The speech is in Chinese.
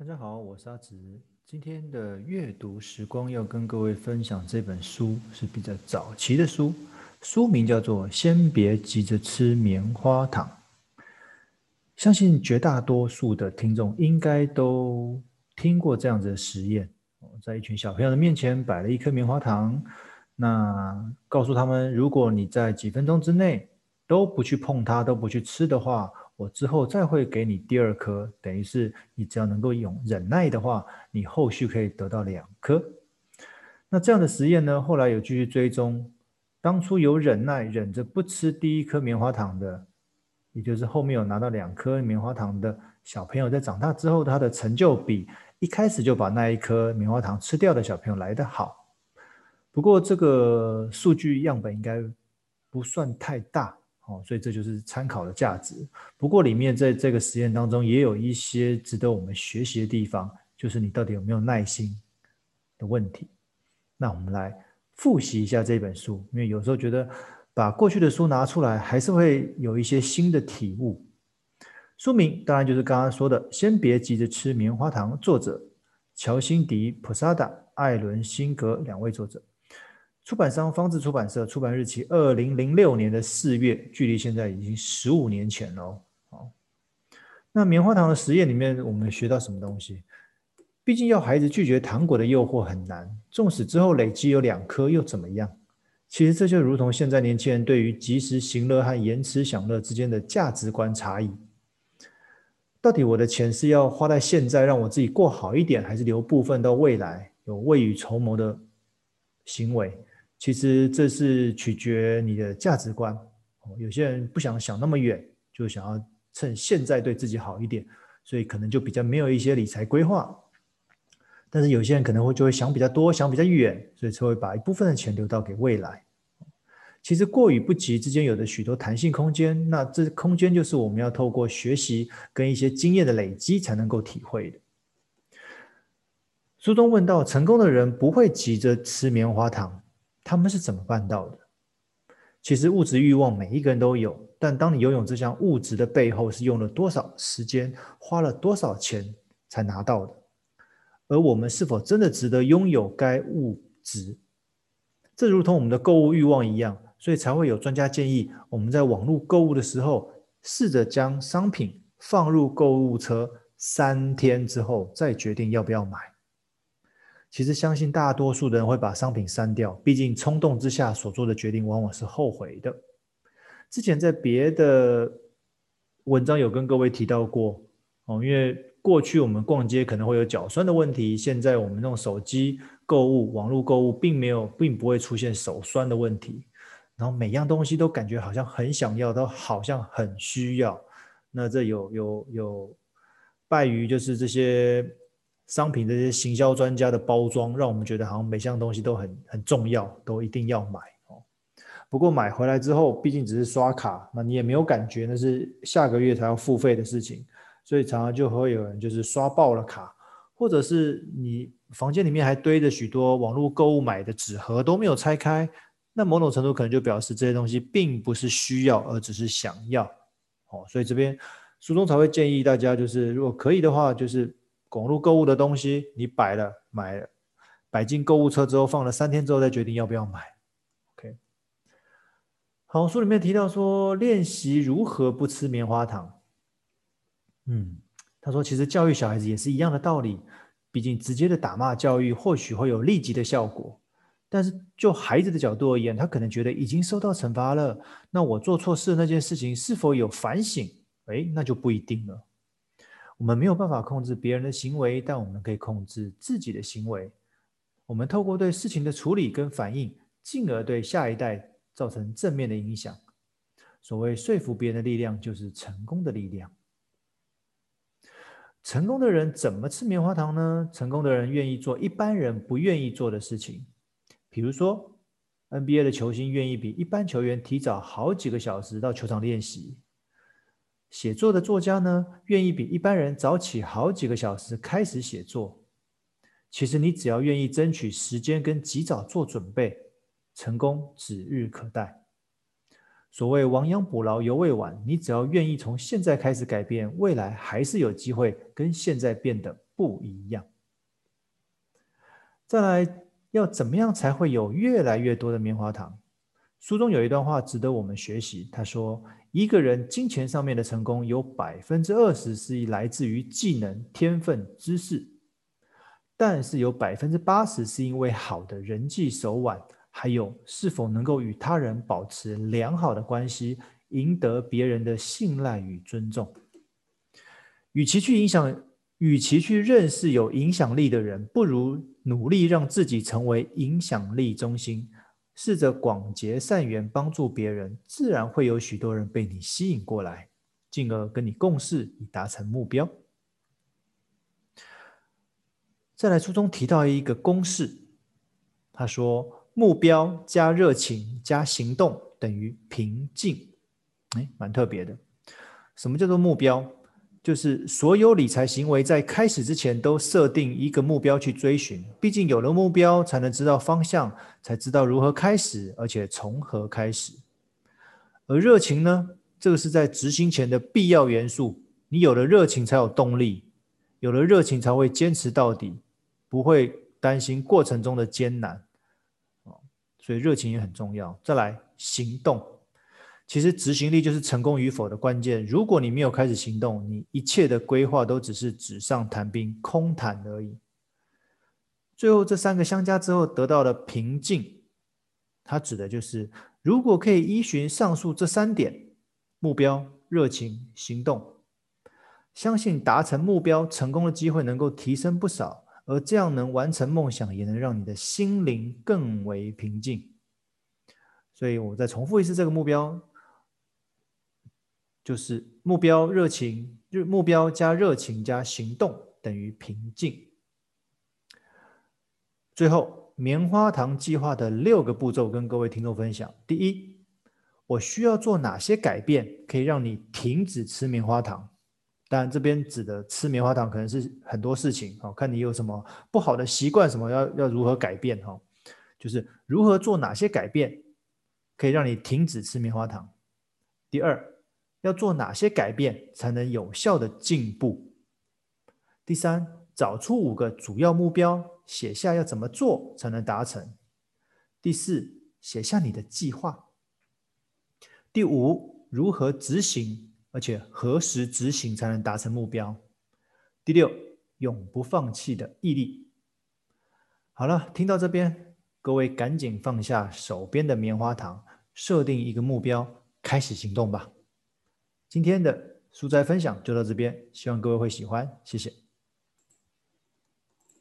大家好，我是阿直。今天的阅读时光要跟各位分享这本书是比较早期的书，书名叫做《先别急着吃棉花糖》。相信绝大多数的听众应该都听过这样子的实验：在一群小朋友的面前摆了一颗棉花糖，那告诉他们，如果你在几分钟之内都不去碰它，都不去吃的话，我之后再会给你第二颗，等于是你只要能够用忍耐的话，你后续可以得到两颗。那这样的实验呢，后来有继续追踪，当初有忍耐忍着不吃第一颗棉花糖的，也就是后面有拿到两颗棉花糖的小朋友，在长大之后，他的成就比一开始就把那一颗棉花糖吃掉的小朋友来得好。不过这个数据样本应该不算太大。哦，所以这就是参考的价值。不过里面在这个实验当中也有一些值得我们学习的地方，就是你到底有没有耐心的问题。那我们来复习一下这本书，因为有时候觉得把过去的书拿出来，还是会有一些新的体悟。书名当然就是刚刚说的“先别急着吃棉花糖”，作者乔辛迪·普萨达、艾伦·辛格两位作者。出版商方智出版社，出版日期二零零六年的四月，距离现在已经十五年前了。好，那棉花糖的实验里面，我们学到什么东西？毕竟要孩子拒绝糖果的诱惑很难，纵使之后累积有两颗又怎么样？其实这就如同现在年轻人对于及时行乐和延迟享乐之间的价值观差异。到底我的钱是要花在现在，让我自己过好一点，还是留部分到未来，有未雨绸缪的行为？其实这是取决你的价值观。有些人不想想那么远，就想要趁现在对自己好一点，所以可能就比较没有一些理财规划。但是有些人可能会就会想比较多，想比较远，所以才会把一部分的钱留到给未来。其实过与不及之间有着许多弹性空间，那这空间就是我们要透过学习跟一些经验的累积才能够体会的。书中问到，成功的人不会急着吃棉花糖。他们是怎么办到的？其实物质欲望每一个人都有，但当你拥有这项物质的背后，是用了多少时间，花了多少钱才拿到的？而我们是否真的值得拥有该物质？这如同我们的购物欲望一样，所以才会有专家建议我们在网络购物的时候，试着将商品放入购物车，三天之后再决定要不要买。其实相信大多数的人会把商品删掉，毕竟冲动之下所做的决定往往是后悔的。之前在别的文章有跟各位提到过哦，因为过去我们逛街可能会有脚酸的问题，现在我们用手机购物、网络购物，并没有，并不会出现手酸的问题。然后每样东西都感觉好像很想要，都好像很需要。那这有有有败于就是这些。商品这些行销专家的包装，让我们觉得好像每项东西都很很重要，都一定要买哦。不过买回来之后，毕竟只是刷卡，那你也没有感觉，那是下个月才要付费的事情，所以常常就会有人就是刷爆了卡，或者是你房间里面还堆着许多网络购物买的纸盒都没有拆开，那某种程度可能就表示这些东西并不是需要，而只是想要哦。所以这边书中才会建议大家，就是如果可以的话，就是。拱入购物的东西，你摆了买了，摆进购物车之后放了三天之后再决定要不要买。OK，好，书里面提到说练习如何不吃棉花糖。嗯，他说其实教育小孩子也是一样的道理，毕竟直接的打骂教育或许会有立即的效果，但是就孩子的角度而言，他可能觉得已经受到惩罚了，那我做错事那件事情是否有反省？诶，那就不一定了。我们没有办法控制别人的行为，但我们可以控制自己的行为。我们透过对事情的处理跟反应，进而对下一代造成正面的影响。所谓说服别人的力量，就是成功的力量。成功的人怎么吃棉花糖呢？成功的人愿意做一般人不愿意做的事情，比如说 NBA 的球星愿意比一般球员提早好几个小时到球场练习。写作的作家呢，愿意比一般人早起好几个小时开始写作。其实你只要愿意争取时间跟及早做准备，成功指日可待。所谓亡羊补牢犹未晚，你只要愿意从现在开始改变，未来还是有机会跟现在变得不一样。再来，要怎么样才会有越来越多的棉花糖？书中有一段话值得我们学习。他说：“一个人金钱上面的成功，有百分之二十是来自于技能、天分、知识，但是有百分之八十是因为好的人际手腕，还有是否能够与他人保持良好的关系，赢得别人的信赖与尊重。与其去影响，与其去认识有影响力的人，不如努力让自己成为影响力中心。”试着广结善缘，帮助别人，自然会有许多人被你吸引过来，进而跟你共事，以达成目标。再来，书中提到一个公式，他说：目标加热情加行动等于平静。哎，蛮特别的。什么叫做目标？就是所有理财行为在开始之前都设定一个目标去追寻，毕竟有了目标才能知道方向，才知道如何开始，而且从何开始。而热情呢？这个是在执行前的必要元素。你有了热情才有动力，有了热情才会坚持到底，不会担心过程中的艰难。所以热情也很重要。再来，行动。其实执行力就是成功与否的关键。如果你没有开始行动，你一切的规划都只是纸上谈兵、空谈而已。最后这三个相加之后得到的平静，它指的就是如果可以依循上述这三点：目标、热情、行动，相信达成目标成功的机会能够提升不少。而这样能完成梦想，也能让你的心灵更为平静。所以我再重复一次这个目标。就是目标热情，目标加热情加行动等于平静。最后，棉花糖计划的六个步骤跟各位听众分享。第一，我需要做哪些改变可以让你停止吃棉花糖？当然，这边指的吃棉花糖可能是很多事情，好，看你有什么不好的习惯，什么要要如何改变哈？就是如何做哪些改变可以让你停止吃棉花糖？第二。要做哪些改变才能有效的进步？第三，找出五个主要目标，写下要怎么做才能达成。第四，写下你的计划。第五，如何执行，而且何时执行才能达成目标？第六，永不放弃的毅力。好了，听到这边，各位赶紧放下手边的棉花糖，设定一个目标，开始行动吧。今天的书斋分享就到这边，希望各位会喜欢，谢谢。